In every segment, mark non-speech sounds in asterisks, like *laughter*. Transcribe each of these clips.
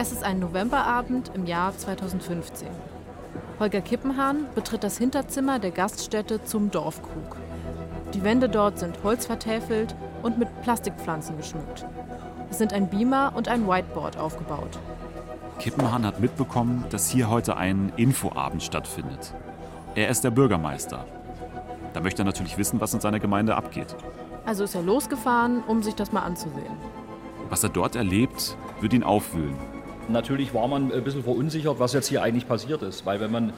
Es ist ein Novemberabend im Jahr 2015. Holger Kippenhahn betritt das Hinterzimmer der Gaststätte zum Dorfkrug. Die Wände dort sind holzvertäfelt und mit Plastikpflanzen geschmückt. Es sind ein Beamer und ein Whiteboard aufgebaut. Kippenhahn hat mitbekommen, dass hier heute ein Infoabend stattfindet. Er ist der Bürgermeister. Da möchte er natürlich wissen, was in seiner Gemeinde abgeht. Also ist er losgefahren, um sich das mal anzusehen. Was er dort erlebt, wird ihn aufwühlen. Natürlich war man ein bisschen verunsichert, was jetzt hier eigentlich passiert ist. Weil wenn man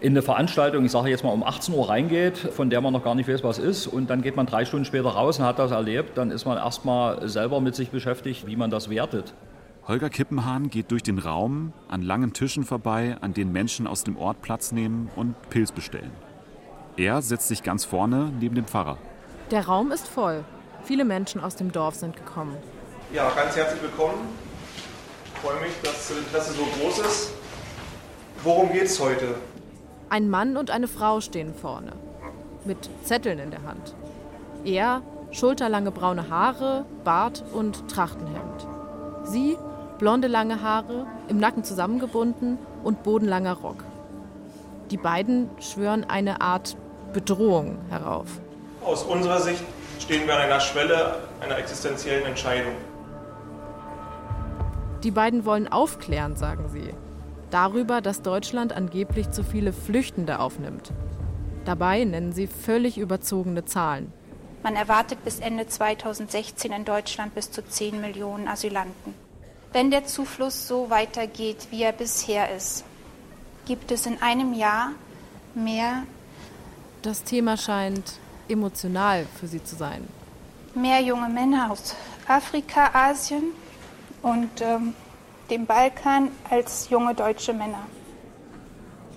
in eine Veranstaltung, ich sage jetzt mal um 18 Uhr reingeht, von der man noch gar nicht weiß, was ist, und dann geht man drei Stunden später raus und hat das erlebt, dann ist man erstmal selber mit sich beschäftigt, wie man das wertet. Holger Kippenhahn geht durch den Raum an langen Tischen vorbei, an denen Menschen aus dem Ort Platz nehmen und Pilz bestellen. Er setzt sich ganz vorne neben dem Pfarrer. Der Raum ist voll. Viele Menschen aus dem Dorf sind gekommen. Ja, ganz herzlich willkommen. Ich freue mich, dass das Interesse so groß ist. Worum geht es heute? Ein Mann und eine Frau stehen vorne, mit Zetteln in der Hand. Er, schulterlange braune Haare, Bart und Trachtenhemd. Sie, blonde lange Haare, im Nacken zusammengebunden und bodenlanger Rock. Die beiden schwören eine Art Bedrohung herauf. Aus unserer Sicht stehen wir an einer Schwelle einer existenziellen Entscheidung. Die beiden wollen aufklären, sagen sie. Darüber, dass Deutschland angeblich zu viele Flüchtende aufnimmt. Dabei nennen sie völlig überzogene Zahlen. Man erwartet bis Ende 2016 in Deutschland bis zu 10 Millionen Asylanten. Wenn der Zufluss so weitergeht, wie er bisher ist, gibt es in einem Jahr mehr. Das Thema scheint emotional für Sie zu sein. Mehr junge Männer aus Afrika, Asien und ähm, dem Balkan als junge deutsche Männer.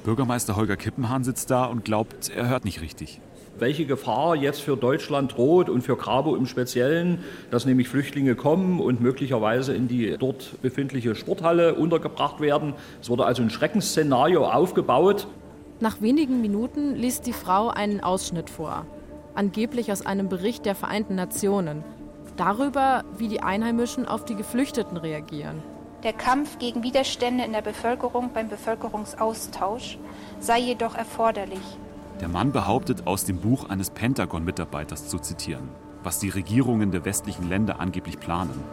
Bürgermeister Holger Kippenhahn sitzt da und glaubt, er hört nicht richtig welche Gefahr jetzt für Deutschland droht und für Grabo im Speziellen, dass nämlich Flüchtlinge kommen und möglicherweise in die dort befindliche Sporthalle untergebracht werden. Es wurde also ein Schreckensszenario aufgebaut. Nach wenigen Minuten liest die Frau einen Ausschnitt vor, angeblich aus einem Bericht der Vereinten Nationen, darüber, wie die Einheimischen auf die Geflüchteten reagieren. Der Kampf gegen Widerstände in der Bevölkerung beim Bevölkerungsaustausch sei jedoch erforderlich. Der Mann behauptet, aus dem Buch eines Pentagon-Mitarbeiters zu zitieren, was die Regierungen der westlichen Länder angeblich planen.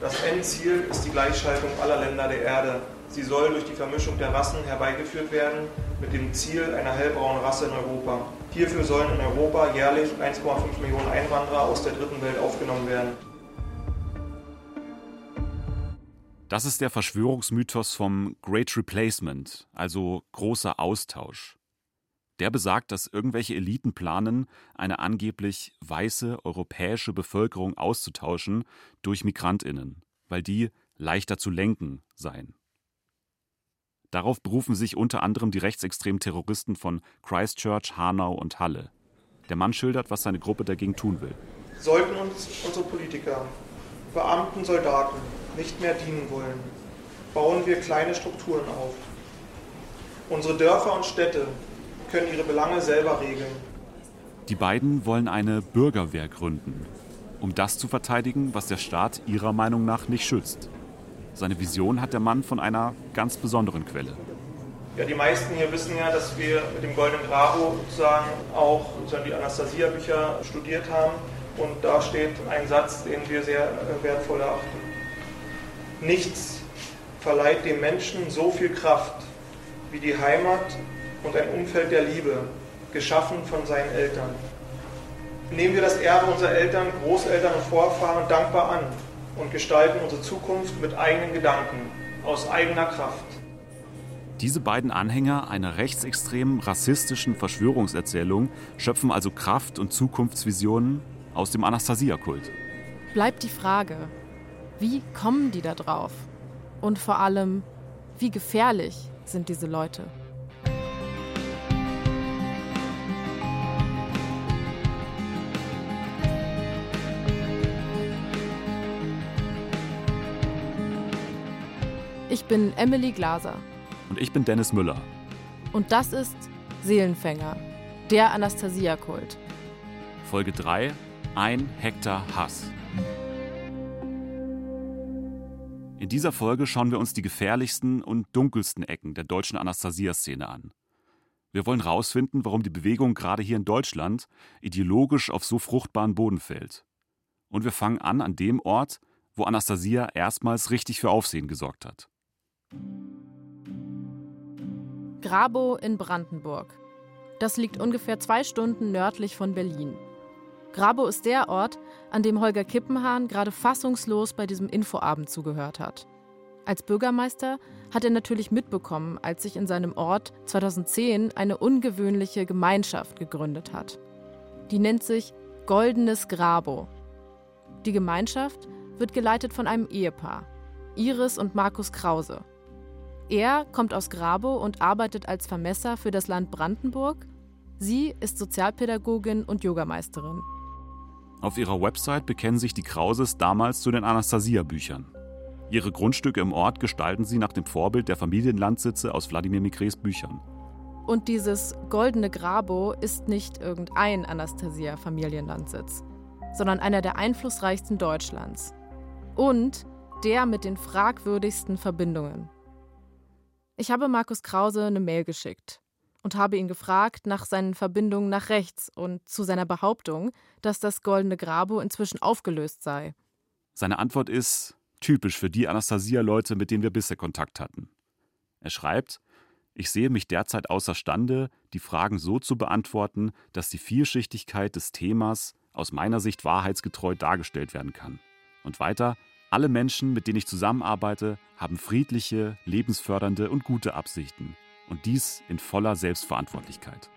Das Endziel ist die Gleichschaltung aller Länder der Erde. Sie soll durch die Vermischung der Rassen herbeigeführt werden, mit dem Ziel einer hellbraunen Rasse in Europa. Hierfür sollen in Europa jährlich 1,5 Millionen Einwanderer aus der dritten Welt aufgenommen werden. Das ist der Verschwörungsmythos vom Great Replacement, also großer Austausch. Der besagt, dass irgendwelche Eliten planen, eine angeblich weiße europäische Bevölkerung auszutauschen durch Migrantinnen, weil die leichter zu lenken seien. Darauf berufen sich unter anderem die rechtsextremen Terroristen von Christchurch, Hanau und Halle. Der Mann schildert, was seine Gruppe dagegen tun will. Sollten uns unsere Politiker, Beamten, Soldaten nicht mehr dienen wollen, bauen wir kleine Strukturen auf. Unsere Dörfer und Städte können ihre Belange selber regeln. Die beiden wollen eine Bürgerwehr gründen, um das zu verteidigen, was der Staat ihrer Meinung nach nicht schützt. Seine Vision hat der Mann von einer ganz besonderen Quelle. Ja, die meisten hier wissen ja, dass wir mit dem Goldenen Grabo sozusagen auch sozusagen die Anastasia-Bücher studiert haben. Und da steht ein Satz, den wir sehr äh, wertvoll erachten. Nichts verleiht dem Menschen so viel Kraft wie die Heimat und ein Umfeld der Liebe, geschaffen von seinen Eltern. Nehmen wir das Erbe unserer Eltern, Großeltern und Vorfahren dankbar an und gestalten unsere Zukunft mit eigenen Gedanken, aus eigener Kraft. Diese beiden Anhänger einer rechtsextremen, rassistischen Verschwörungserzählung schöpfen also Kraft und Zukunftsvisionen aus dem Anastasia-Kult. Bleibt die Frage, wie kommen die da drauf? Und vor allem, wie gefährlich sind diese Leute? Ich bin Emily Glaser. Und ich bin Dennis Müller. Und das ist Seelenfänger, der Anastasia-Kult. Folge 3: Ein Hektar Hass. In dieser Folge schauen wir uns die gefährlichsten und dunkelsten Ecken der deutschen Anastasia-Szene an. Wir wollen herausfinden, warum die Bewegung gerade hier in Deutschland ideologisch auf so fruchtbaren Boden fällt. Und wir fangen an an dem Ort, wo Anastasia erstmals richtig für Aufsehen gesorgt hat. Grabow in Brandenburg. Das liegt ungefähr zwei Stunden nördlich von Berlin. Grabow ist der Ort, an dem Holger Kippenhahn gerade fassungslos bei diesem Infoabend zugehört hat. Als Bürgermeister hat er natürlich mitbekommen, als sich in seinem Ort 2010 eine ungewöhnliche Gemeinschaft gegründet hat. Die nennt sich Goldenes Grabo. Die Gemeinschaft wird geleitet von einem Ehepaar, Iris und Markus Krause. Er kommt aus Grabow und arbeitet als Vermesser für das Land Brandenburg. Sie ist Sozialpädagogin und Yogameisterin. Auf ihrer Website bekennen sich die Krauses damals zu den Anastasia-Büchern. Ihre Grundstücke im Ort gestalten sie nach dem Vorbild der Familienlandsitze aus Wladimir Mikres Büchern. Und dieses goldene Grabo ist nicht irgendein Anastasia-Familienlandsitz, sondern einer der einflussreichsten Deutschlands. Und der mit den fragwürdigsten Verbindungen. Ich habe Markus Krause eine Mail geschickt und habe ihn gefragt nach seinen Verbindungen nach rechts und zu seiner Behauptung, dass das Goldene Grabo inzwischen aufgelöst sei. Seine Antwort ist, Typisch für die Anastasia-Leute, mit denen wir bisher Kontakt hatten. Er schreibt, ich sehe mich derzeit außerstande, die Fragen so zu beantworten, dass die Vielschichtigkeit des Themas aus meiner Sicht wahrheitsgetreu dargestellt werden kann. Und weiter, alle Menschen, mit denen ich zusammenarbeite, haben friedliche, lebensfördernde und gute Absichten. Und dies in voller Selbstverantwortlichkeit.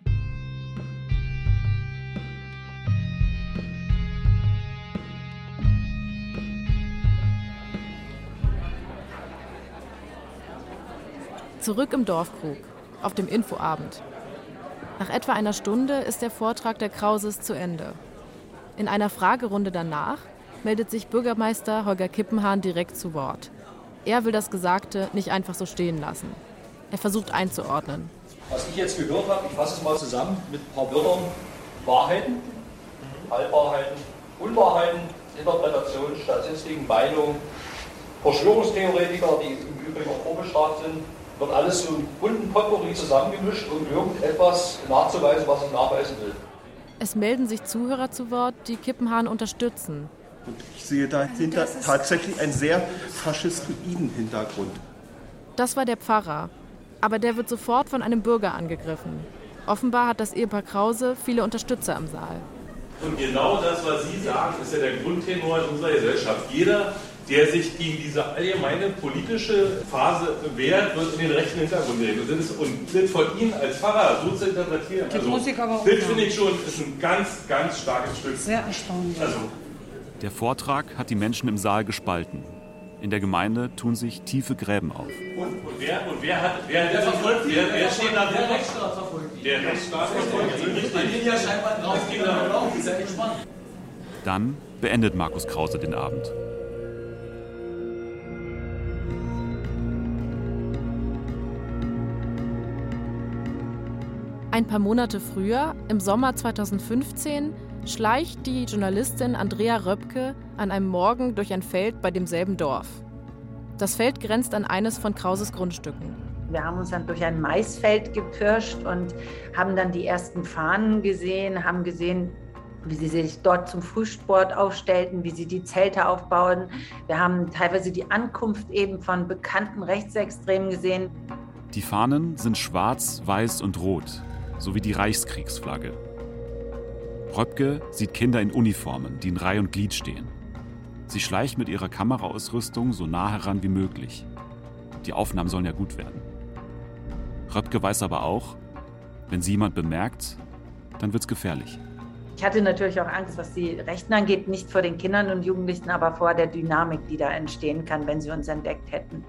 Zurück im Dorfkrug, auf dem Infoabend. Nach etwa einer Stunde ist der Vortrag der Krauses zu Ende. In einer Fragerunde danach meldet sich Bürgermeister Holger Kippenhahn direkt zu Wort. Er will das Gesagte nicht einfach so stehen lassen. Er versucht einzuordnen. Was ich jetzt gehört habe, ich fasse es mal zusammen mit ein paar Wörtern. Wahrheiten, Halbwahrheiten, Unwahrheiten, Interpretationen, Statistiken, Meinungen, Verschwörungstheoretiker, die im Übrigen auch vorbestraft sind, wird alles so bunten Potpourri zusammengemischt, um irgendetwas nachzuweisen, was ich nachweisen will. Es melden sich Zuhörer zu Wort, die Kippenhahn unterstützen. Und ich sehe dahinter tatsächlich einen sehr faschistoiden Hintergrund. Das war der Pfarrer. Aber der wird sofort von einem Bürger angegriffen. Offenbar hat das Ehepaar Krause viele Unterstützer im Saal. Und genau das, was Sie sagen, ist ja der Grundtenor in unserer Gesellschaft. Jeder der sich gegen diese allgemeine politische Phase wehrt, wird in den rechten Hintergrund nehmen. Und das, und das von Ihnen als Pfarrer so zu interpretieren, das, also, das finde ich schon ist ein ganz, ganz starkes Stück. Sehr erstaunlich. Also. Der Vortrag hat die Menschen im Saal gespalten. In der Gemeinde tun sich tiefe Gräben auf. Und, und, wer, und wer, hat, wer, wer verfolgt wer, wer steht da Der Rechtsstaat verfolgt ihn. Der Rechtsstaat verfolgt ihn. Bei denen ja scheinbar drauf geht, aber auch. Ist ja gespannt. Dann beendet Markus Krause den Abend. Ein paar Monate früher, im Sommer 2015, schleicht die Journalistin Andrea Röpke an einem Morgen durch ein Feld bei demselben Dorf. Das Feld grenzt an eines von Krauses Grundstücken. Wir haben uns dann durch ein Maisfeld gepirscht und haben dann die ersten Fahnen gesehen, haben gesehen, wie sie sich dort zum Frühsport aufstellten, wie sie die Zelte aufbauen. Wir haben teilweise die Ankunft eben von bekannten Rechtsextremen gesehen. Die Fahnen sind schwarz, weiß und rot sowie die Reichskriegsflagge. Röpke sieht Kinder in Uniformen, die in Reihe und Glied stehen. Sie schleicht mit ihrer Kameraausrüstung so nah heran wie möglich. Die Aufnahmen sollen ja gut werden. Röpke weiß aber auch, wenn sie jemand bemerkt, dann wird's gefährlich. Ich hatte natürlich auch Angst, was die Rechten angeht, nicht vor den Kindern und Jugendlichen, aber vor der Dynamik, die da entstehen kann, wenn sie uns entdeckt hätten.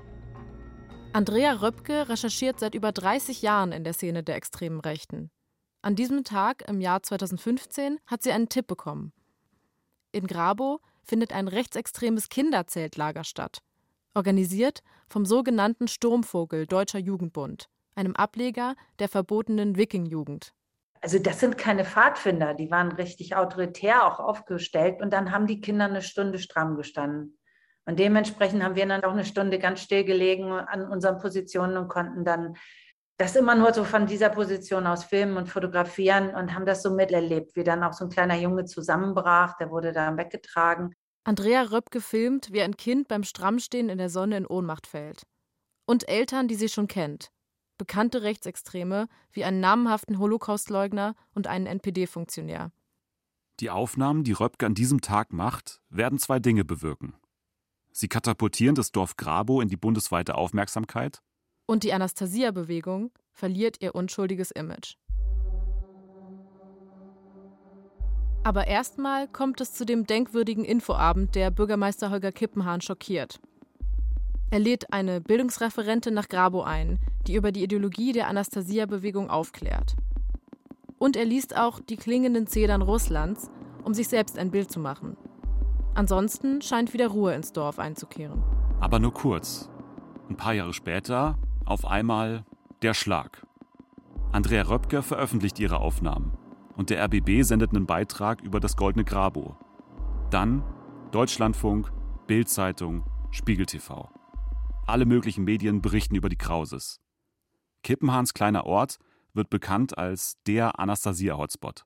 Andrea Röpke recherchiert seit über 30 Jahren in der Szene der extremen Rechten. An diesem Tag im Jahr 2015 hat sie einen Tipp bekommen. In Grabow findet ein rechtsextremes Kinderzeltlager statt, organisiert vom sogenannten Sturmvogel Deutscher Jugendbund, einem Ableger der verbotenen Wiking-Jugend. Also das sind keine Pfadfinder, die waren richtig autoritär auch aufgestellt und dann haben die Kinder eine Stunde stramm gestanden. Und dementsprechend haben wir dann auch eine Stunde ganz still gelegen an unseren Positionen und konnten dann das immer nur so von dieser Position aus filmen und fotografieren und haben das so miterlebt, wie dann auch so ein kleiner Junge zusammenbrach, der wurde dann weggetragen. Andrea Röpke filmt, wie ein Kind beim Strammstehen in der Sonne in Ohnmacht fällt. Und Eltern, die sie schon kennt. Bekannte Rechtsextreme, wie einen namenhaften Holocaustleugner und einen NPD-Funktionär. Die Aufnahmen, die Röpke an diesem Tag macht, werden zwei Dinge bewirken. Sie katapultieren das Dorf Grabo in die bundesweite Aufmerksamkeit. Und die Anastasia-Bewegung verliert ihr unschuldiges Image. Aber erstmal kommt es zu dem denkwürdigen Infoabend, der Bürgermeister Holger Kippenhahn schockiert. Er lädt eine Bildungsreferentin nach Grabo ein, die über die Ideologie der Anastasia-Bewegung aufklärt. Und er liest auch die klingenden Zedern Russlands, um sich selbst ein Bild zu machen. Ansonsten scheint wieder Ruhe ins Dorf einzukehren. Aber nur kurz. Ein paar Jahre später, auf einmal der Schlag. Andrea Röpke veröffentlicht ihre Aufnahmen und der RBB sendet einen Beitrag über das Goldene Grabo. Dann Deutschlandfunk, Bildzeitung, Spiegel TV. Alle möglichen Medien berichten über die Krauses. Kippenhahns kleiner Ort wird bekannt als der Anastasia-Hotspot.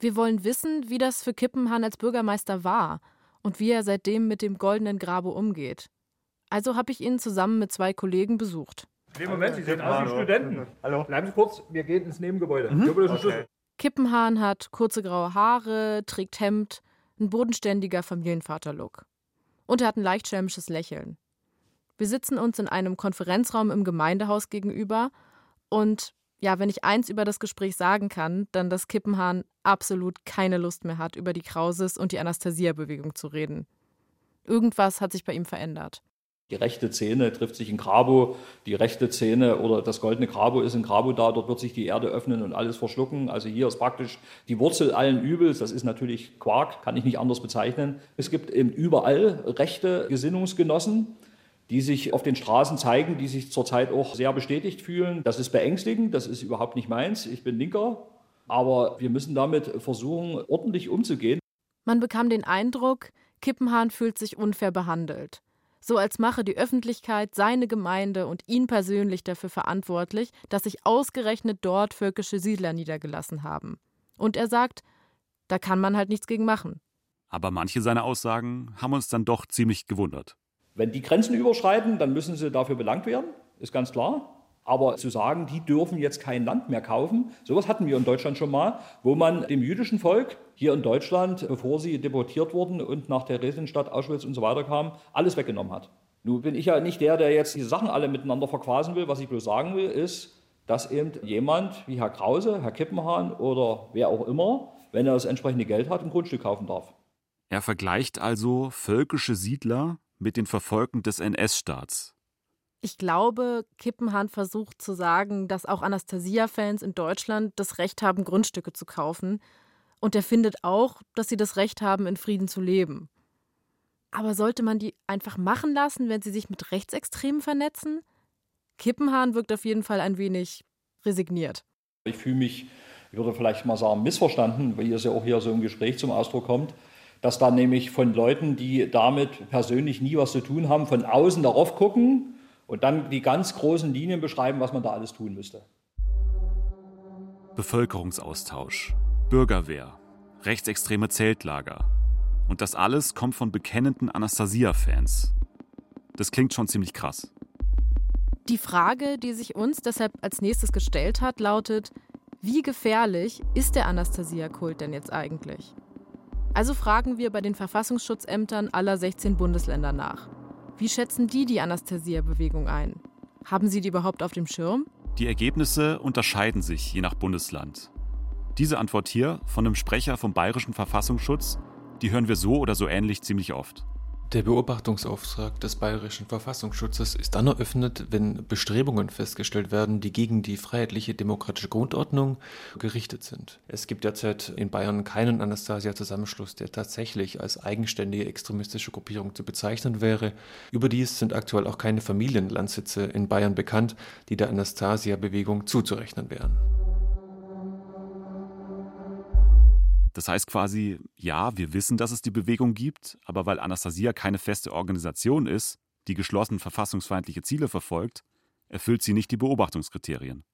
Wir wollen wissen, wie das für Kippenhahn als Bürgermeister war und wie er seitdem mit dem goldenen Grabo umgeht. Also habe ich ihn zusammen mit zwei Kollegen besucht. Nee, Moment, Sie sehen aus wie Studenten. Hallo. Bleiben Sie kurz, wir gehen ins Nebengebäude. Mhm. Okay. Kippenhahn hat kurze graue Haare, trägt Hemd, ein bodenständiger Familienvater-Look. Und er hat ein leicht schelmisches Lächeln. Wir sitzen uns in einem Konferenzraum im Gemeindehaus gegenüber und ja, wenn ich eins über das Gespräch sagen kann, dann, dass Kippenhahn absolut keine Lust mehr hat, über die Krauses und die Anastasia-Bewegung zu reden. Irgendwas hat sich bei ihm verändert. Die rechte Szene trifft sich in Grabo, die rechte Szene oder das goldene Grabo ist in Grabo da, dort wird sich die Erde öffnen und alles verschlucken. Also hier ist praktisch die Wurzel allen Übels, das ist natürlich Quark, kann ich nicht anders bezeichnen. Es gibt eben überall rechte Gesinnungsgenossen, die sich auf den Straßen zeigen, die sich zurzeit auch sehr bestätigt fühlen. Das ist beängstigend, das ist überhaupt nicht meins, ich bin Linker, aber wir müssen damit versuchen, ordentlich umzugehen. Man bekam den Eindruck, Kippenhahn fühlt sich unfair behandelt so als mache die Öffentlichkeit seine Gemeinde und ihn persönlich dafür verantwortlich, dass sich ausgerechnet dort völkische Siedler niedergelassen haben. Und er sagt, da kann man halt nichts gegen machen. Aber manche seiner Aussagen haben uns dann doch ziemlich gewundert. Wenn die Grenzen überschreiten, dann müssen sie dafür belangt werden, ist ganz klar. Aber zu sagen, die dürfen jetzt kein Land mehr kaufen, sowas hatten wir in Deutschland schon mal, wo man dem jüdischen Volk hier in Deutschland, bevor sie deportiert wurden und nach Theresienstadt, Auschwitz und so weiter kamen, alles weggenommen hat. Nun bin ich ja nicht der, der jetzt diese Sachen alle miteinander verquasen will. Was ich bloß sagen will, ist, dass eben jemand wie Herr Krause, Herr Kippenhahn oder wer auch immer, wenn er das entsprechende Geld hat, ein Grundstück kaufen darf. Er vergleicht also völkische Siedler mit den Verfolgten des NS-Staats. Ich glaube, Kippenhahn versucht zu sagen, dass auch Anastasia-Fans in Deutschland das Recht haben, Grundstücke zu kaufen. Und er findet auch, dass sie das Recht haben, in Frieden zu leben. Aber sollte man die einfach machen lassen, wenn sie sich mit Rechtsextremen vernetzen? Kippenhahn wirkt auf jeden Fall ein wenig resigniert. Ich fühle mich, ich würde vielleicht mal sagen, missverstanden, weil es ja auch hier so im Gespräch zum Ausdruck kommt, dass da nämlich von Leuten, die damit persönlich nie was zu tun haben, von außen darauf gucken und dann die ganz großen Linien beschreiben, was man da alles tun müsste. Bevölkerungsaustausch, Bürgerwehr, rechtsextreme Zeltlager. Und das alles kommt von bekennenden Anastasia-Fans. Das klingt schon ziemlich krass. Die Frage, die sich uns deshalb als nächstes gestellt hat, lautet, wie gefährlich ist der Anastasia-Kult denn jetzt eigentlich? Also fragen wir bei den Verfassungsschutzämtern aller 16 Bundesländer nach. Wie schätzen die die Anastasia-Bewegung ein? Haben sie die überhaupt auf dem Schirm? Die Ergebnisse unterscheiden sich je nach Bundesland. Diese Antwort hier von einem Sprecher vom Bayerischen Verfassungsschutz, die hören wir so oder so ähnlich ziemlich oft. Der Beobachtungsauftrag des Bayerischen Verfassungsschutzes ist dann eröffnet, wenn Bestrebungen festgestellt werden, die gegen die freiheitliche demokratische Grundordnung gerichtet sind. Es gibt derzeit in Bayern keinen Anastasia-Zusammenschluss, der tatsächlich als eigenständige extremistische Gruppierung zu bezeichnen wäre. Überdies sind aktuell auch keine Familienlandsitze in Bayern bekannt, die der Anastasia-Bewegung zuzurechnen wären. Das heißt quasi, ja, wir wissen, dass es die Bewegung gibt, aber weil Anastasia keine feste Organisation ist, die geschlossen verfassungsfeindliche Ziele verfolgt, erfüllt sie nicht die Beobachtungskriterien.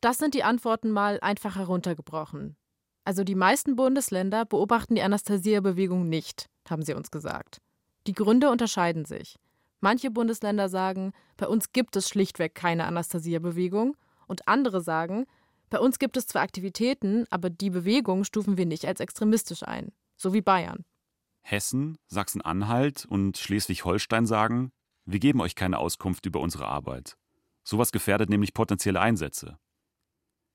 Das sind die Antworten mal einfach heruntergebrochen. Also die meisten Bundesländer beobachten die Anastasia-Bewegung nicht, haben sie uns gesagt. Die Gründe unterscheiden sich. Manche Bundesländer sagen, bei uns gibt es schlichtweg keine Anastasia-Bewegung und andere sagen, bei uns gibt es zwar Aktivitäten, aber die Bewegung stufen wir nicht als extremistisch ein, so wie Bayern. Hessen, Sachsen-Anhalt und Schleswig-Holstein sagen, wir geben euch keine Auskunft über unsere Arbeit. Sowas gefährdet nämlich potenzielle Einsätze.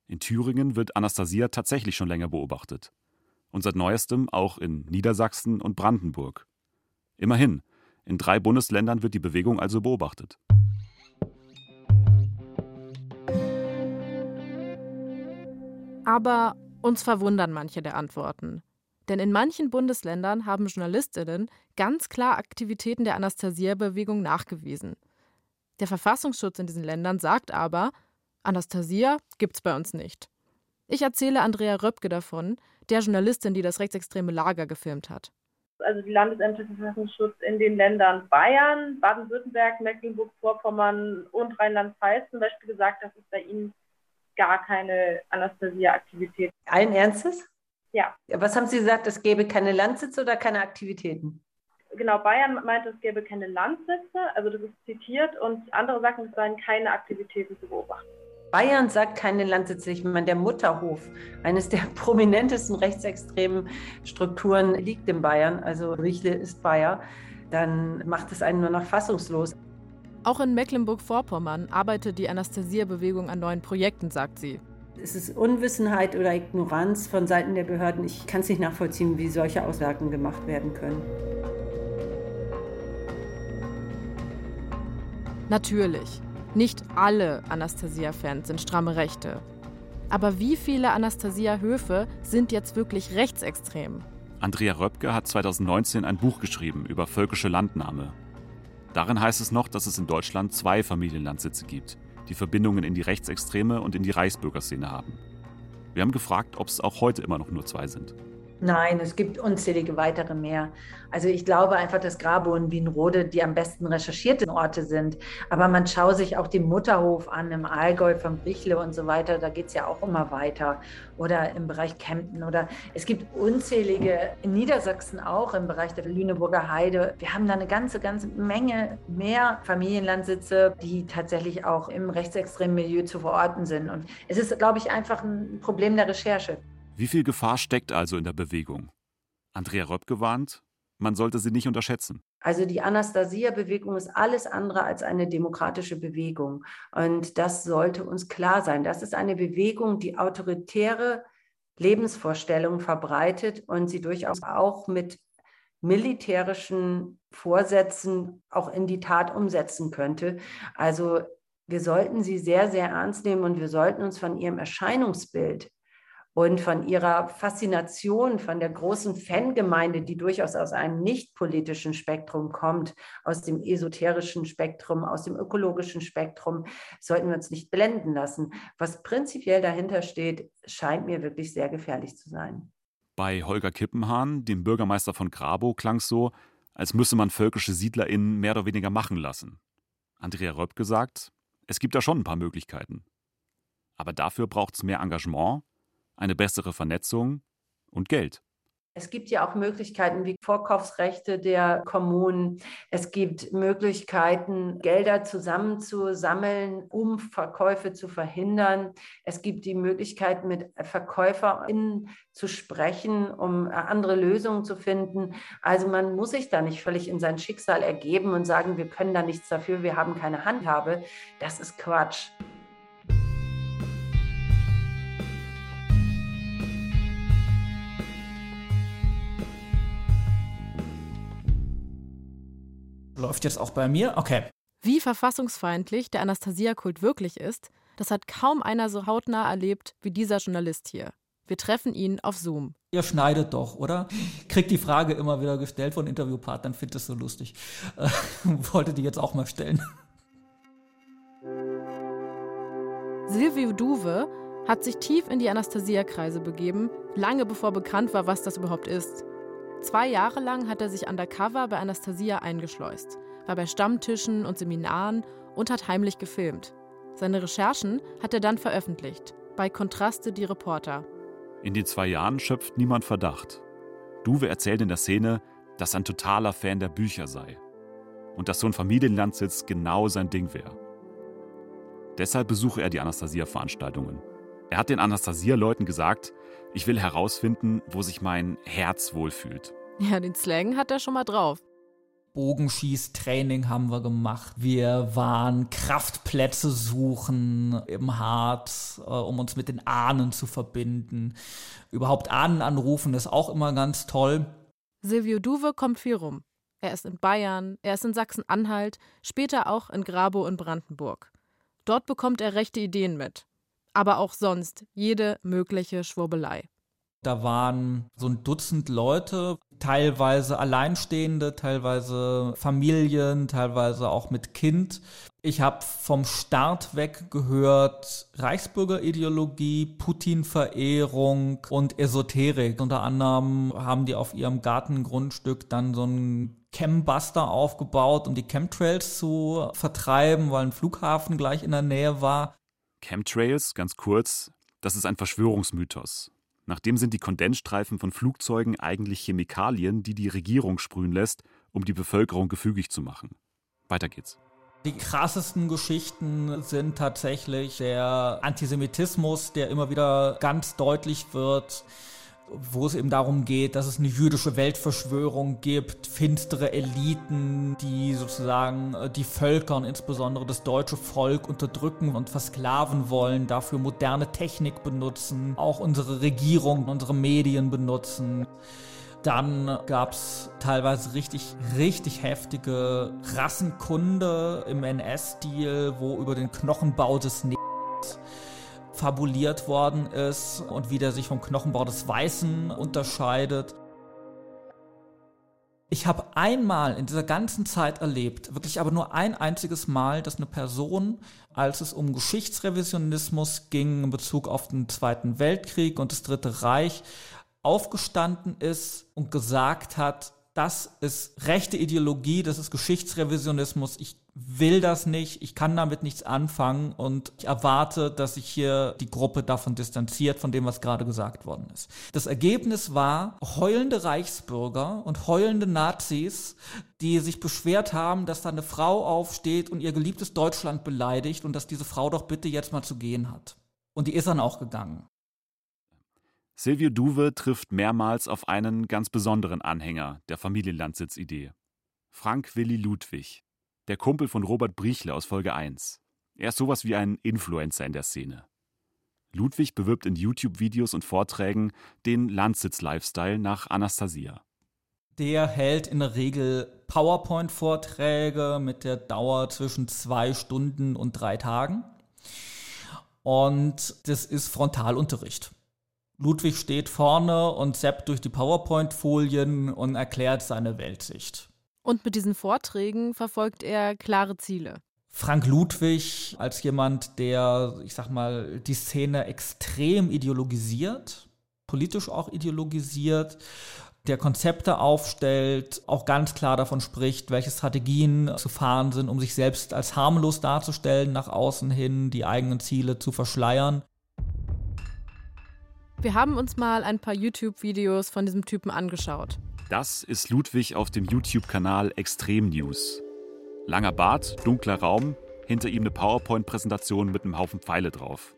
In Thüringen wird Anastasia tatsächlich schon länger beobachtet. Und seit neuestem auch in Niedersachsen und Brandenburg. Immerhin, in drei Bundesländern wird die Bewegung also beobachtet. Aber uns verwundern manche der Antworten. Denn in manchen Bundesländern haben Journalistinnen ganz klar Aktivitäten der Anastasia-Bewegung nachgewiesen. Der Verfassungsschutz in diesen Ländern sagt aber, Anastasia gibt's bei uns nicht. Ich erzähle Andrea Röpke davon, der Journalistin, die das rechtsextreme Lager gefilmt hat. Also die Landesämter für Verfassungsschutz in den Ländern Bayern, Baden-Württemberg, Mecklenburg-Vorpommern und Rheinland-Pfalz zum Beispiel gesagt, dass es bei ihnen gar keine Anastasia-Aktivität. Allen Ernstes? Ja. Was haben Sie gesagt, es gäbe keine Landsitze oder keine Aktivitäten? Genau, Bayern meinte, es gäbe keine Landsitze, also das ist zitiert, und andere sagen, es seien keine Aktivitäten zu beobachten. Bayern sagt keine Landsitze. Ich meine, der Mutterhof, eines der *laughs* prominentesten rechtsextremen Strukturen, liegt in Bayern. Also Richle ist Bayer. Dann macht es einen nur noch fassungslos. Auch in Mecklenburg-Vorpommern arbeitet die Anastasia-Bewegung an neuen Projekten, sagt sie. Es ist Unwissenheit oder Ignoranz von Seiten der Behörden. Ich kann es nicht nachvollziehen, wie solche Aussagen gemacht werden können. Natürlich, nicht alle Anastasia-Fans sind stramme Rechte. Aber wie viele Anastasia-Höfe sind jetzt wirklich rechtsextrem? Andrea Röpke hat 2019 ein Buch geschrieben über völkische Landnahme Darin heißt es noch, dass es in Deutschland zwei Familienlandsitze gibt, die Verbindungen in die Rechtsextreme und in die Reichsbürgerszene haben. Wir haben gefragt, ob es auch heute immer noch nur zwei sind. Nein, es gibt unzählige weitere mehr. Also ich glaube einfach, dass Grabo und Wienrode die am besten recherchierten Orte sind. Aber man schaue sich auch den Mutterhof an im Allgäu von Brichle und so weiter. Da geht es ja auch immer weiter. Oder im Bereich Kempten. Oder es gibt unzählige, in Niedersachsen auch, im Bereich der Lüneburger Heide. Wir haben da eine ganze, ganze Menge mehr Familienlandsitze, die tatsächlich auch im rechtsextremen Milieu zu verorten sind. Und es ist, glaube ich, einfach ein Problem der Recherche. Wie viel Gefahr steckt also in der Bewegung? Andrea Röpp gewarnt, man sollte sie nicht unterschätzen. Also die Anastasia-Bewegung ist alles andere als eine demokratische Bewegung. Und das sollte uns klar sein. Das ist eine Bewegung, die autoritäre Lebensvorstellungen verbreitet und sie durchaus auch mit militärischen Vorsätzen auch in die Tat umsetzen könnte. Also wir sollten sie sehr, sehr ernst nehmen und wir sollten uns von ihrem Erscheinungsbild und von ihrer Faszination, von der großen Fangemeinde, die durchaus aus einem nicht politischen Spektrum kommt, aus dem esoterischen Spektrum, aus dem ökologischen Spektrum, sollten wir uns nicht blenden lassen. Was prinzipiell dahinter steht, scheint mir wirklich sehr gefährlich zu sein. Bei Holger Kippenhahn, dem Bürgermeister von Grabow, klang es so, als müsse man völkische SiedlerInnen mehr oder weniger machen lassen. Andrea Röpp gesagt, es gibt da schon ein paar Möglichkeiten. Aber dafür braucht es mehr Engagement eine bessere Vernetzung und Geld. Es gibt ja auch Möglichkeiten wie Vorkaufsrechte der Kommunen. Es gibt Möglichkeiten, Gelder zusammenzusammeln, um Verkäufe zu verhindern. Es gibt die Möglichkeit, mit VerkäuferInnen zu sprechen, um andere Lösungen zu finden. Also man muss sich da nicht völlig in sein Schicksal ergeben und sagen, wir können da nichts dafür, wir haben keine Handhabe. Das ist Quatsch. Läuft jetzt auch bei mir? Okay. Wie verfassungsfeindlich der Anastasia-Kult wirklich ist, das hat kaum einer so hautnah erlebt wie dieser Journalist hier. Wir treffen ihn auf Zoom. Ihr schneidet doch, oder? Kriegt die Frage immer wieder gestellt von Interviewpartnern, findet es so lustig. Äh, *laughs* wollte die jetzt auch mal stellen. Silvio Duve hat sich tief in die Anastasia-Kreise begeben, lange bevor bekannt war, was das überhaupt ist. Zwei Jahre lang hat er sich undercover bei Anastasia eingeschleust, war bei Stammtischen und Seminaren und hat heimlich gefilmt. Seine Recherchen hat er dann veröffentlicht, bei Kontraste die Reporter. In den zwei Jahren schöpft niemand Verdacht. Duwe erzählt in der Szene, dass er ein totaler Fan der Bücher sei und dass so ein Familienlandsitz genau sein Ding wäre. Deshalb besuche er die Anastasia-Veranstaltungen. Er hat den Anastasia-Leuten gesagt, ich will herausfinden, wo sich mein Herz wohlfühlt. Ja, den Slang hat er schon mal drauf. Bogenschießtraining haben wir gemacht. Wir waren Kraftplätze suchen im Harz, äh, um uns mit den Ahnen zu verbinden. Überhaupt Ahnen anrufen ist auch immer ganz toll. Silvio Duve kommt viel rum. Er ist in Bayern, er ist in Sachsen-Anhalt, später auch in Grabow in Brandenburg. Dort bekommt er rechte Ideen mit. Aber auch sonst jede mögliche Schwurbelei. Da waren so ein Dutzend Leute, teilweise Alleinstehende, teilweise Familien, teilweise auch mit Kind. Ich habe vom Start weg gehört Reichsbürgerideologie, Putin-Verehrung und Esoterik. Unter anderem haben die auf ihrem Gartengrundstück dann so einen Chembuster aufgebaut, um die Chemtrails zu vertreiben, weil ein Flughafen gleich in der Nähe war. Chemtrails, ganz kurz, das ist ein Verschwörungsmythos. Nachdem sind die Kondensstreifen von Flugzeugen eigentlich Chemikalien, die die Regierung sprühen lässt, um die Bevölkerung gefügig zu machen. Weiter geht's. Die krassesten Geschichten sind tatsächlich der Antisemitismus, der immer wieder ganz deutlich wird wo es eben darum geht, dass es eine jüdische Weltverschwörung gibt, finstere Eliten, die sozusagen äh, die Völker und insbesondere das deutsche Volk unterdrücken und versklaven wollen, dafür moderne Technik benutzen, auch unsere Regierung, unsere Medien benutzen. Dann gab es teilweise richtig, richtig heftige Rassenkunde im NS-Stil, wo über den Knochenbau des Nebels fabuliert worden ist und wie der sich vom Knochenbau des Weißen unterscheidet. Ich habe einmal in dieser ganzen Zeit erlebt, wirklich aber nur ein einziges Mal, dass eine Person, als es um Geschichtsrevisionismus ging in Bezug auf den Zweiten Weltkrieg und das Dritte Reich, aufgestanden ist und gesagt hat, das ist rechte Ideologie, das ist Geschichtsrevisionismus, ich will das nicht, ich kann damit nichts anfangen und ich erwarte, dass sich hier die Gruppe davon distanziert, von dem, was gerade gesagt worden ist. Das Ergebnis war heulende Reichsbürger und heulende Nazis, die sich beschwert haben, dass da eine Frau aufsteht und ihr geliebtes Deutschland beleidigt und dass diese Frau doch bitte jetzt mal zu gehen hat. Und die ist dann auch gegangen. Silvio Duve trifft mehrmals auf einen ganz besonderen Anhänger der Familienlandsitzidee. Frank Willi Ludwig, der Kumpel von Robert Brichle aus Folge 1. Er ist sowas wie ein Influencer in der Szene. Ludwig bewirbt in YouTube-Videos und Vorträgen den Landsitz-Lifestyle nach Anastasia. Der hält in der Regel PowerPoint-Vorträge mit der Dauer zwischen zwei Stunden und drei Tagen. Und das ist Frontalunterricht. Ludwig steht vorne und zappt durch die PowerPoint-Folien und erklärt seine Weltsicht. Und mit diesen Vorträgen verfolgt er klare Ziele. Frank Ludwig als jemand, der, ich sag mal, die Szene extrem ideologisiert, politisch auch ideologisiert, der Konzepte aufstellt, auch ganz klar davon spricht, welche Strategien zu fahren sind, um sich selbst als harmlos darzustellen, nach außen hin die eigenen Ziele zu verschleiern. Wir haben uns mal ein paar YouTube-Videos von diesem Typen angeschaut. Das ist Ludwig auf dem YouTube-Kanal Extrem News. Langer Bart, dunkler Raum, hinter ihm eine PowerPoint-Präsentation mit einem Haufen Pfeile drauf.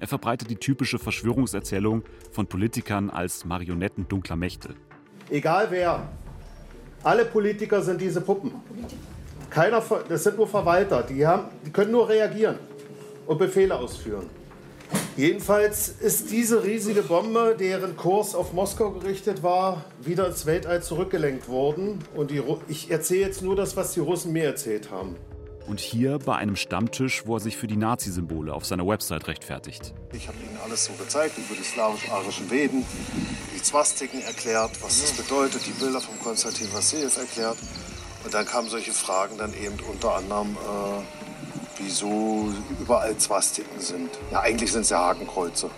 Er verbreitet die typische Verschwörungserzählung von Politikern als Marionetten dunkler Mächte. Egal wer, alle Politiker sind diese Puppen. Keiner, das sind nur Verwalter, die, haben, die können nur reagieren und Befehle ausführen. Jedenfalls ist diese riesige Bombe, deren Kurs auf Moskau gerichtet war, wieder ins Weltall zurückgelenkt worden. Und die, ich erzähle jetzt nur das, was die Russen mir erzählt haben. Und hier bei einem Stammtisch, wo er sich für die Nazi-Symbole auf seiner Website rechtfertigt. Ich habe Ihnen alles so gezeigt über die slawisch-arischen Veden, die Zwastiken erklärt, was das bedeutet, die Bilder von Konstantin Vassiljev erklärt. Und dann kamen solche Fragen dann eben unter anderem, äh, wieso überall Zwastiken sind. Ja, eigentlich sind es ja Hakenkreuze.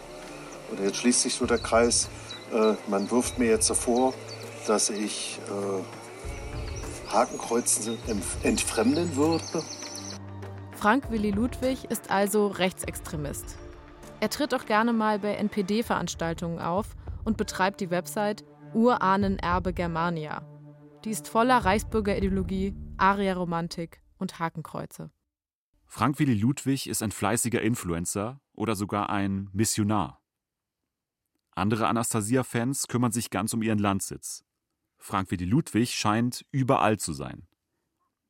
Und jetzt schließt sich so der Kreis. Äh, man wirft mir jetzt vor, dass ich äh, Hakenkreuzen entfremden würde. Frank Willi Ludwig ist also Rechtsextremist. Er tritt auch gerne mal bei NPD-Veranstaltungen auf und betreibt die Website Urahnenerbe Germania. Die ist voller Reichsbürgerideologie, Arierromantik und Hakenkreuze. Frank Willi Ludwig ist ein fleißiger Influencer oder sogar ein Missionar. Andere Anastasia-Fans kümmern sich ganz um ihren Landsitz. Frank Willi Ludwig scheint überall zu sein.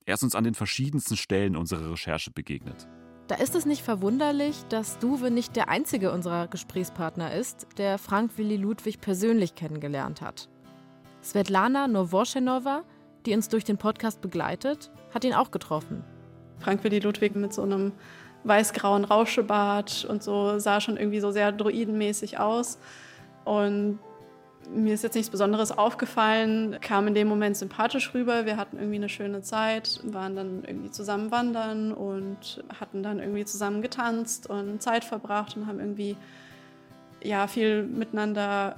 Er ist uns an den verschiedensten Stellen unserer Recherche begegnet. Da ist es nicht verwunderlich, dass Duwe nicht der einzige unserer Gesprächspartner ist, der Frank Willi Ludwig persönlich kennengelernt hat. Svetlana Novoschenova, die uns durch den Podcast begleitet, hat ihn auch getroffen. Frank Willi Ludwig mit so einem weißgrauen Rauschebart und so sah schon irgendwie so sehr druidenmäßig aus. Und mir ist jetzt nichts Besonderes aufgefallen, kam in dem Moment sympathisch rüber. Wir hatten irgendwie eine schöne Zeit, waren dann irgendwie zusammen wandern und hatten dann irgendwie zusammen getanzt und Zeit verbracht und haben irgendwie ja viel miteinander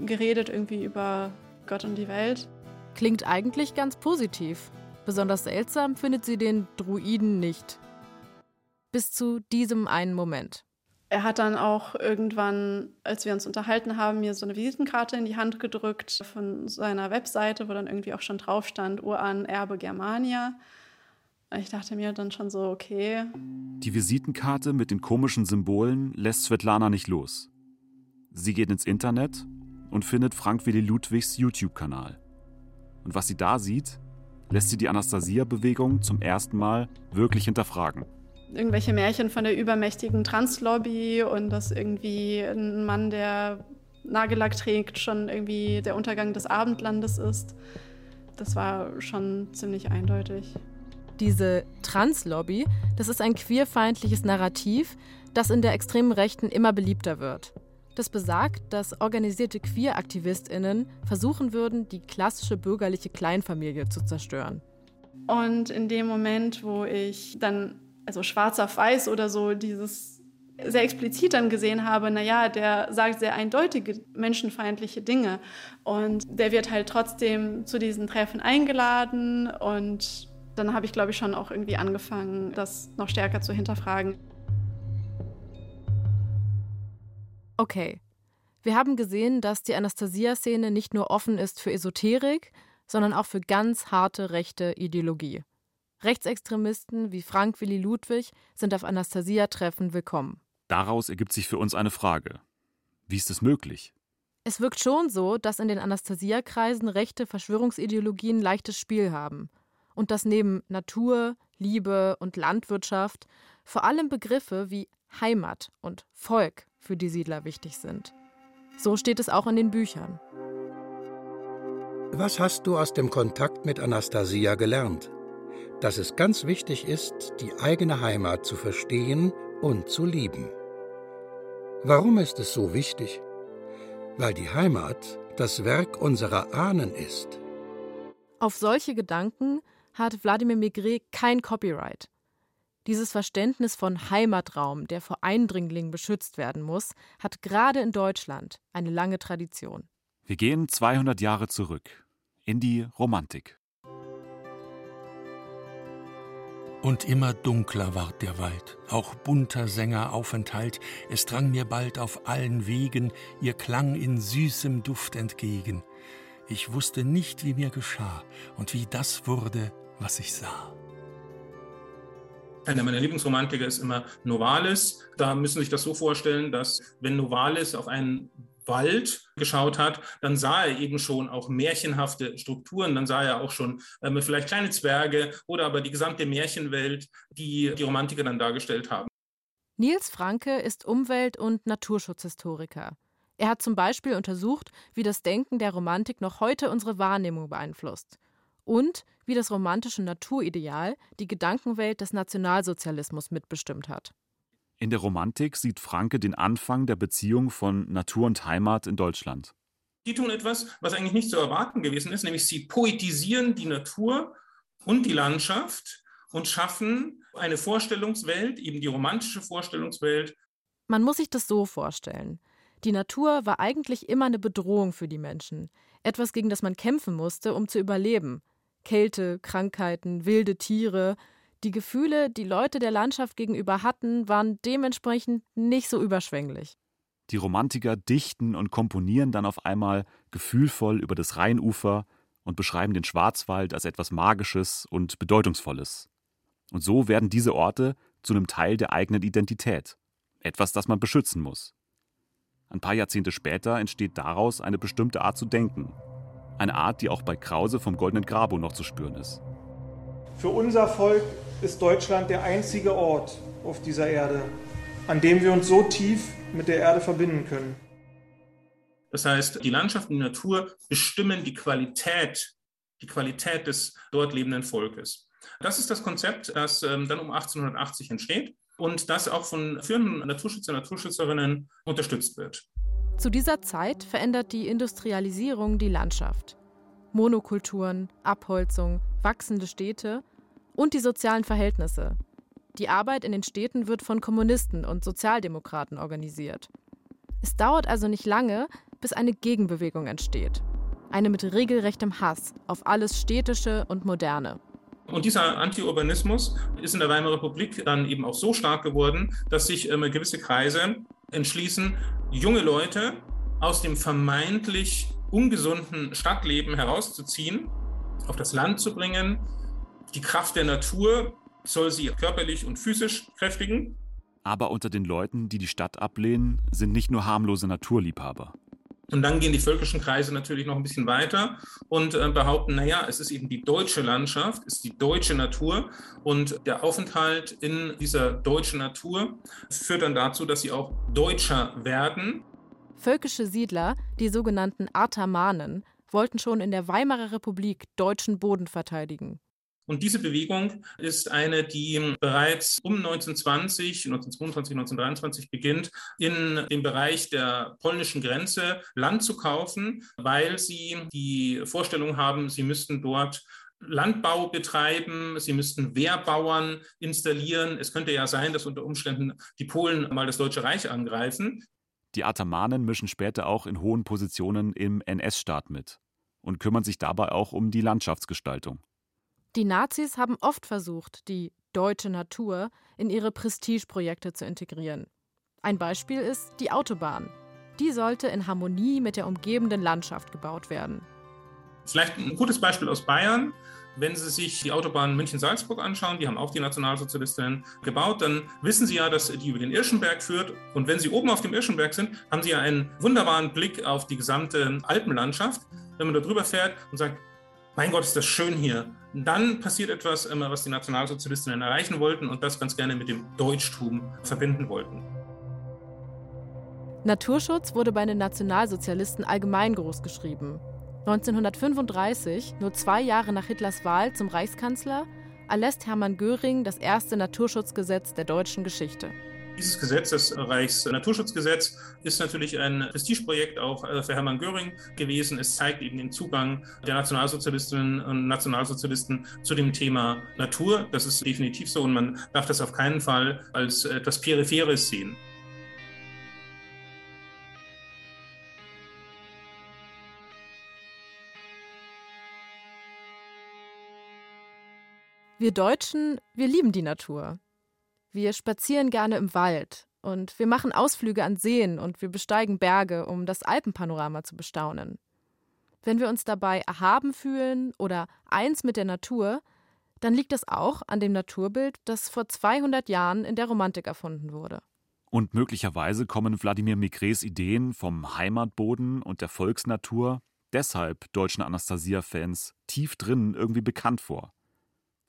geredet irgendwie über Gott und die Welt. Klingt eigentlich ganz positiv. Besonders seltsam findet sie den Druiden nicht. Bis zu diesem einen Moment. Er hat dann auch irgendwann, als wir uns unterhalten haben, mir so eine Visitenkarte in die Hand gedrückt von seiner Webseite, wo dann irgendwie auch schon drauf stand, Uran Erbe Germania. Ich dachte mir dann schon so, okay. Die Visitenkarte mit den komischen Symbolen lässt Svetlana nicht los. Sie geht ins Internet und findet Frank Willi Ludwigs YouTube-Kanal. Und was sie da sieht, lässt sie die Anastasia-Bewegung zum ersten Mal wirklich hinterfragen irgendwelche Märchen von der übermächtigen Translobby und dass irgendwie ein Mann, der Nagellack trägt, schon irgendwie der Untergang des Abendlandes ist. Das war schon ziemlich eindeutig. Diese Translobby, das ist ein queerfeindliches Narrativ, das in der extremen Rechten immer beliebter wird. Das besagt, dass organisierte Queer-AktivistInnen versuchen würden, die klassische bürgerliche Kleinfamilie zu zerstören. Und in dem Moment, wo ich dann also schwarz auf weiß oder so dieses sehr explizit dann gesehen habe, naja, der sagt sehr eindeutige menschenfeindliche Dinge und der wird halt trotzdem zu diesen Treffen eingeladen und dann habe ich, glaube ich, schon auch irgendwie angefangen, das noch stärker zu hinterfragen. Okay, wir haben gesehen, dass die Anastasia-Szene nicht nur offen ist für Esoterik, sondern auch für ganz harte rechte Ideologie. Rechtsextremisten wie Frank Willi Ludwig sind auf Anastasia-Treffen willkommen. Daraus ergibt sich für uns eine Frage. Wie ist es möglich? Es wirkt schon so, dass in den Anastasia-Kreisen rechte Verschwörungsideologien leichtes Spiel haben und dass neben Natur, Liebe und Landwirtschaft vor allem Begriffe wie Heimat und Volk für die Siedler wichtig sind. So steht es auch in den Büchern. Was hast du aus dem Kontakt mit Anastasia gelernt? dass es ganz wichtig ist, die eigene Heimat zu verstehen und zu lieben. Warum ist es so wichtig? Weil die Heimat das Werk unserer Ahnen ist. Auf solche Gedanken hat Wladimir Maigret kein Copyright. Dieses Verständnis von Heimatraum, der vor Eindringlingen beschützt werden muss, hat gerade in Deutschland eine lange Tradition. Wir gehen 200 Jahre zurück in die Romantik. Und immer dunkler ward der Wald, auch bunter Sänger Aufenthalt, es drang mir bald auf allen Wegen ihr Klang in süßem Duft entgegen. Ich wusste nicht, wie mir geschah und wie das wurde, was ich sah. Einer meiner Lieblingsromantiker ist immer Novalis. Da müssen Sie sich das so vorstellen, dass wenn Novalis auf einen Wald geschaut hat, dann sah er eben schon auch märchenhafte Strukturen, dann sah er auch schon ähm, vielleicht kleine Zwerge oder aber die gesamte Märchenwelt, die die Romantiker dann dargestellt haben. Nils Franke ist Umwelt- und Naturschutzhistoriker. Er hat zum Beispiel untersucht, wie das Denken der Romantik noch heute unsere Wahrnehmung beeinflusst und wie das romantische Naturideal die Gedankenwelt des Nationalsozialismus mitbestimmt hat. In der Romantik sieht Franke den Anfang der Beziehung von Natur und Heimat in Deutschland. Die tun etwas, was eigentlich nicht zu erwarten gewesen ist, nämlich sie poetisieren die Natur und die Landschaft und schaffen eine Vorstellungswelt, eben die romantische Vorstellungswelt. Man muss sich das so vorstellen. Die Natur war eigentlich immer eine Bedrohung für die Menschen, etwas, gegen das man kämpfen musste, um zu überleben. Kälte, Krankheiten, wilde Tiere. Die Gefühle, die Leute der Landschaft gegenüber hatten, waren dementsprechend nicht so überschwänglich. Die Romantiker dichten und komponieren dann auf einmal gefühlvoll über das Rheinufer und beschreiben den Schwarzwald als etwas Magisches und Bedeutungsvolles. Und so werden diese Orte zu einem Teil der eigenen Identität, etwas, das man beschützen muss. Ein paar Jahrzehnte später entsteht daraus eine bestimmte Art zu denken, eine Art, die auch bei Krause vom Goldenen Grabo noch zu spüren ist. Für unser Volk ist Deutschland der einzige Ort auf dieser Erde, an dem wir uns so tief mit der Erde verbinden können. Das heißt, die Landschaft und die Natur bestimmen die Qualität, die Qualität des dort lebenden Volkes. Das ist das Konzept, das ähm, dann um 1880 entsteht und das auch von führenden Naturschützer und Naturschützerinnen unterstützt wird. Zu dieser Zeit verändert die Industrialisierung die Landschaft. Monokulturen, Abholzung, wachsende Städte und die sozialen Verhältnisse. Die Arbeit in den Städten wird von Kommunisten und Sozialdemokraten organisiert. Es dauert also nicht lange, bis eine Gegenbewegung entsteht. Eine mit regelrechtem Hass auf alles Städtische und Moderne. Und dieser Antiurbanismus ist in der Weimarer Republik dann eben auch so stark geworden, dass sich ähm, gewisse Kreise entschließen, junge Leute aus dem vermeintlich ungesunden Stadtleben herauszuziehen, auf das Land zu bringen. Die Kraft der Natur soll sie körperlich und physisch kräftigen. Aber unter den Leuten, die die Stadt ablehnen, sind nicht nur harmlose Naturliebhaber. Und dann gehen die völkischen Kreise natürlich noch ein bisschen weiter und äh, behaupten, naja, es ist eben die deutsche Landschaft, es ist die deutsche Natur und der Aufenthalt in dieser deutschen Natur führt dann dazu, dass sie auch Deutscher werden. Völkische Siedler, die sogenannten Artamanen, wollten schon in der Weimarer Republik deutschen Boden verteidigen. Und diese Bewegung ist eine, die bereits um 1920, 1922, 1923 beginnt, in dem Bereich der polnischen Grenze Land zu kaufen, weil sie die Vorstellung haben, sie müssten dort Landbau betreiben, sie müssten Wehrbauern installieren. Es könnte ja sein, dass unter Umständen die Polen mal das Deutsche Reich angreifen. Die Atamanen mischen später auch in hohen Positionen im NS-Staat mit und kümmern sich dabei auch um die Landschaftsgestaltung. Die Nazis haben oft versucht, die deutsche Natur in ihre Prestigeprojekte zu integrieren. Ein Beispiel ist die Autobahn. Die sollte in Harmonie mit der umgebenden Landschaft gebaut werden. Vielleicht ein gutes Beispiel aus Bayern. Wenn Sie sich die Autobahn München-Salzburg anschauen, die haben auch die Nationalsozialistinnen gebaut, dann wissen Sie ja, dass die über den Irschenberg führt. Und wenn Sie oben auf dem Irschenberg sind, haben Sie ja einen wunderbaren Blick auf die gesamte Alpenlandschaft. Wenn man da drüber fährt und sagt, mein Gott, ist das schön hier. Dann passiert etwas, was die Nationalsozialistinnen erreichen wollten und das ganz gerne mit dem Deutschtum verbinden wollten. Naturschutz wurde bei den Nationalsozialisten allgemein groß geschrieben. 1935, nur zwei Jahre nach Hitlers Wahl zum Reichskanzler, erlässt Hermann Göring das erste Naturschutzgesetz der deutschen Geschichte. Dieses Gesetz, das Reichsnaturschutzgesetz, ist natürlich ein Prestigeprojekt auch äh, für Hermann Göring gewesen. Es zeigt eben den Zugang der Nationalsozialistinnen und Nationalsozialisten zu dem Thema Natur. Das ist definitiv so und man darf das auf keinen Fall als etwas Peripheres sehen. Wir Deutschen, wir lieben die Natur. Wir spazieren gerne im Wald und wir machen Ausflüge an Seen und wir besteigen Berge, um das Alpenpanorama zu bestaunen. Wenn wir uns dabei erhaben fühlen oder eins mit der Natur, dann liegt das auch an dem Naturbild, das vor 200 Jahren in der Romantik erfunden wurde. Und möglicherweise kommen Wladimir Migrés Ideen vom Heimatboden und der Volksnatur deshalb deutschen Anastasia-Fans tief drinnen irgendwie bekannt vor.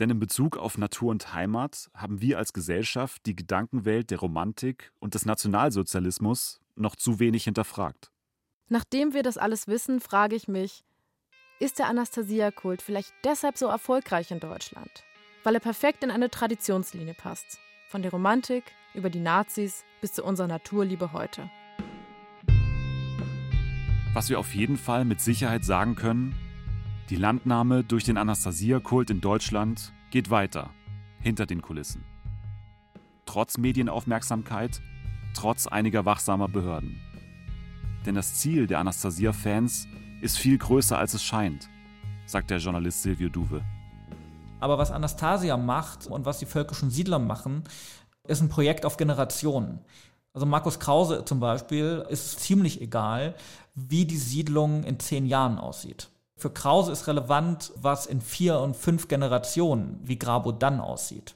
Denn in Bezug auf Natur und Heimat haben wir als Gesellschaft die Gedankenwelt der Romantik und des Nationalsozialismus noch zu wenig hinterfragt. Nachdem wir das alles wissen, frage ich mich, ist der Anastasia-Kult vielleicht deshalb so erfolgreich in Deutschland? Weil er perfekt in eine Traditionslinie passt. Von der Romantik über die Nazis bis zu unserer Naturliebe heute. Was wir auf jeden Fall mit Sicherheit sagen können, die Landnahme durch den Anastasia-Kult in Deutschland geht weiter. hinter den Kulissen. Trotz Medienaufmerksamkeit, trotz einiger wachsamer Behörden. Denn das Ziel der Anastasia-Fans ist viel größer als es scheint, sagt der Journalist Silvio Duve. Aber was Anastasia macht und was die völkischen Siedler machen, ist ein Projekt auf Generationen. Also Markus Krause zum Beispiel ist ziemlich egal, wie die Siedlung in zehn Jahren aussieht. Für Krause ist relevant, was in vier und fünf Generationen, wie Grabo dann aussieht.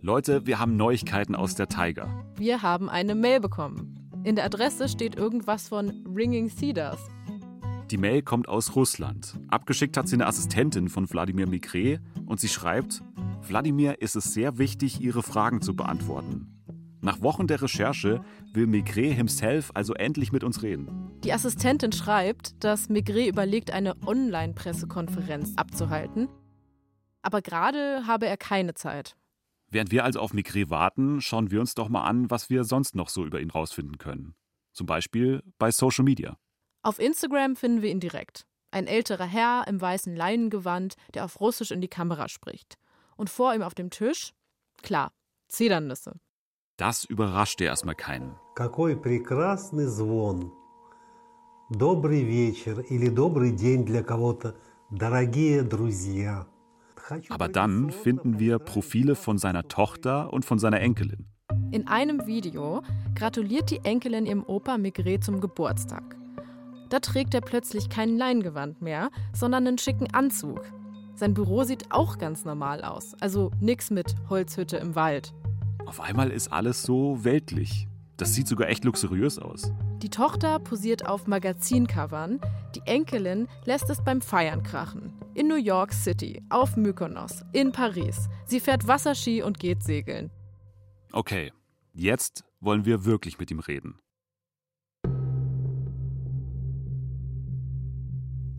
Leute, wir haben Neuigkeiten aus der Tiger. Wir haben eine Mail bekommen. In der Adresse steht irgendwas von Ringing Cedars. Die Mail kommt aus Russland. Abgeschickt hat sie eine Assistentin von Wladimir Migre und sie schreibt, Wladimir ist es sehr wichtig, Ihre Fragen zu beantworten. Nach Wochen der Recherche will Migre himself also endlich mit uns reden. Die Assistentin schreibt, dass Migre überlegt, eine Online-Pressekonferenz abzuhalten. Aber gerade habe er keine Zeit. Während wir also auf Migre warten, schauen wir uns doch mal an, was wir sonst noch so über ihn rausfinden können. Zum Beispiel bei Social Media. Auf Instagram finden wir ihn direkt. Ein älterer Herr im weißen Leinengewand, der auf Russisch in die Kamera spricht. Und vor ihm auf dem Tisch, klar, Zedernüsse. Das überraschte erstmal keinen. Какой прекрасный звон. Добрый вечер или добрый день для кого-то, дорогие друзья. Aber dann finden wir Profile von seiner Tochter und von seiner Enkelin. In einem Video gratuliert die Enkelin ihrem Opa Migre zum Geburtstag. Da trägt er plötzlich kein Leingewand mehr, sondern einen schicken Anzug. Sein Büro sieht auch ganz normal aus, also nix mit Holzhütte im Wald. Auf einmal ist alles so weltlich. Das sieht sogar echt luxuriös aus. Die Tochter posiert auf Magazincovern, die Enkelin lässt es beim Feiern krachen. In New York City, auf Mykonos, in Paris. Sie fährt Wasserski und geht segeln. Okay, jetzt wollen wir wirklich mit ihm reden.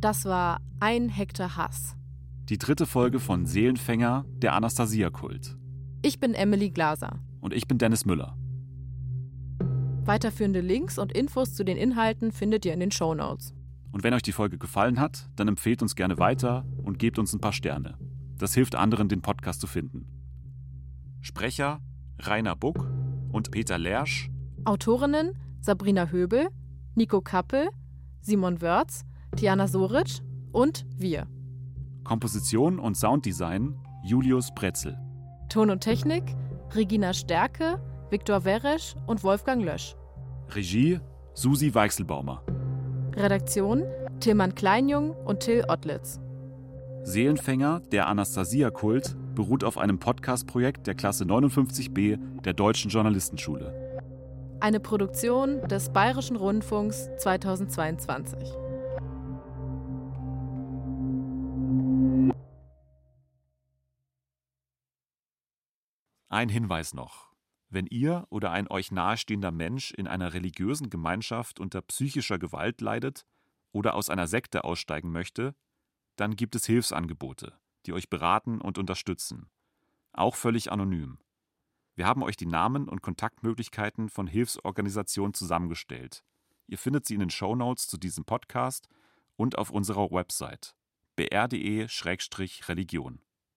Das war ein Hektar Hass. Die dritte Folge von Seelenfänger, der Anastasia-Kult. Ich bin Emily Glaser. Und ich bin Dennis Müller. Weiterführende Links und Infos zu den Inhalten findet ihr in den Show Notes. Und wenn euch die Folge gefallen hat, dann empfehlt uns gerne weiter und gebt uns ein paar Sterne. Das hilft anderen, den Podcast zu finden. Sprecher Rainer Buck und Peter Lersch. Autorinnen Sabrina Höbel, Nico Kappel, Simon Wörz, Tiana Soric und wir. Komposition und Sounddesign Julius Bretzel. Ton und Technik Regina Stärke, Viktor Weresch und Wolfgang Lösch. Regie Susi Weichselbaumer. Redaktion Tilman Kleinjung und Till Ottlitz. Seelenfänger, der Anastasia-Kult, beruht auf einem Podcast-Projekt der Klasse 59b der Deutschen Journalistenschule. Eine Produktion des Bayerischen Rundfunks 2022. Ein Hinweis noch. Wenn ihr oder ein euch nahestehender Mensch in einer religiösen Gemeinschaft unter psychischer Gewalt leidet oder aus einer Sekte aussteigen möchte, dann gibt es Hilfsangebote, die euch beraten und unterstützen. Auch völlig anonym. Wir haben euch die Namen und Kontaktmöglichkeiten von Hilfsorganisationen zusammengestellt. Ihr findet sie in den Shownotes zu diesem Podcast und auf unserer Website br.de-religion.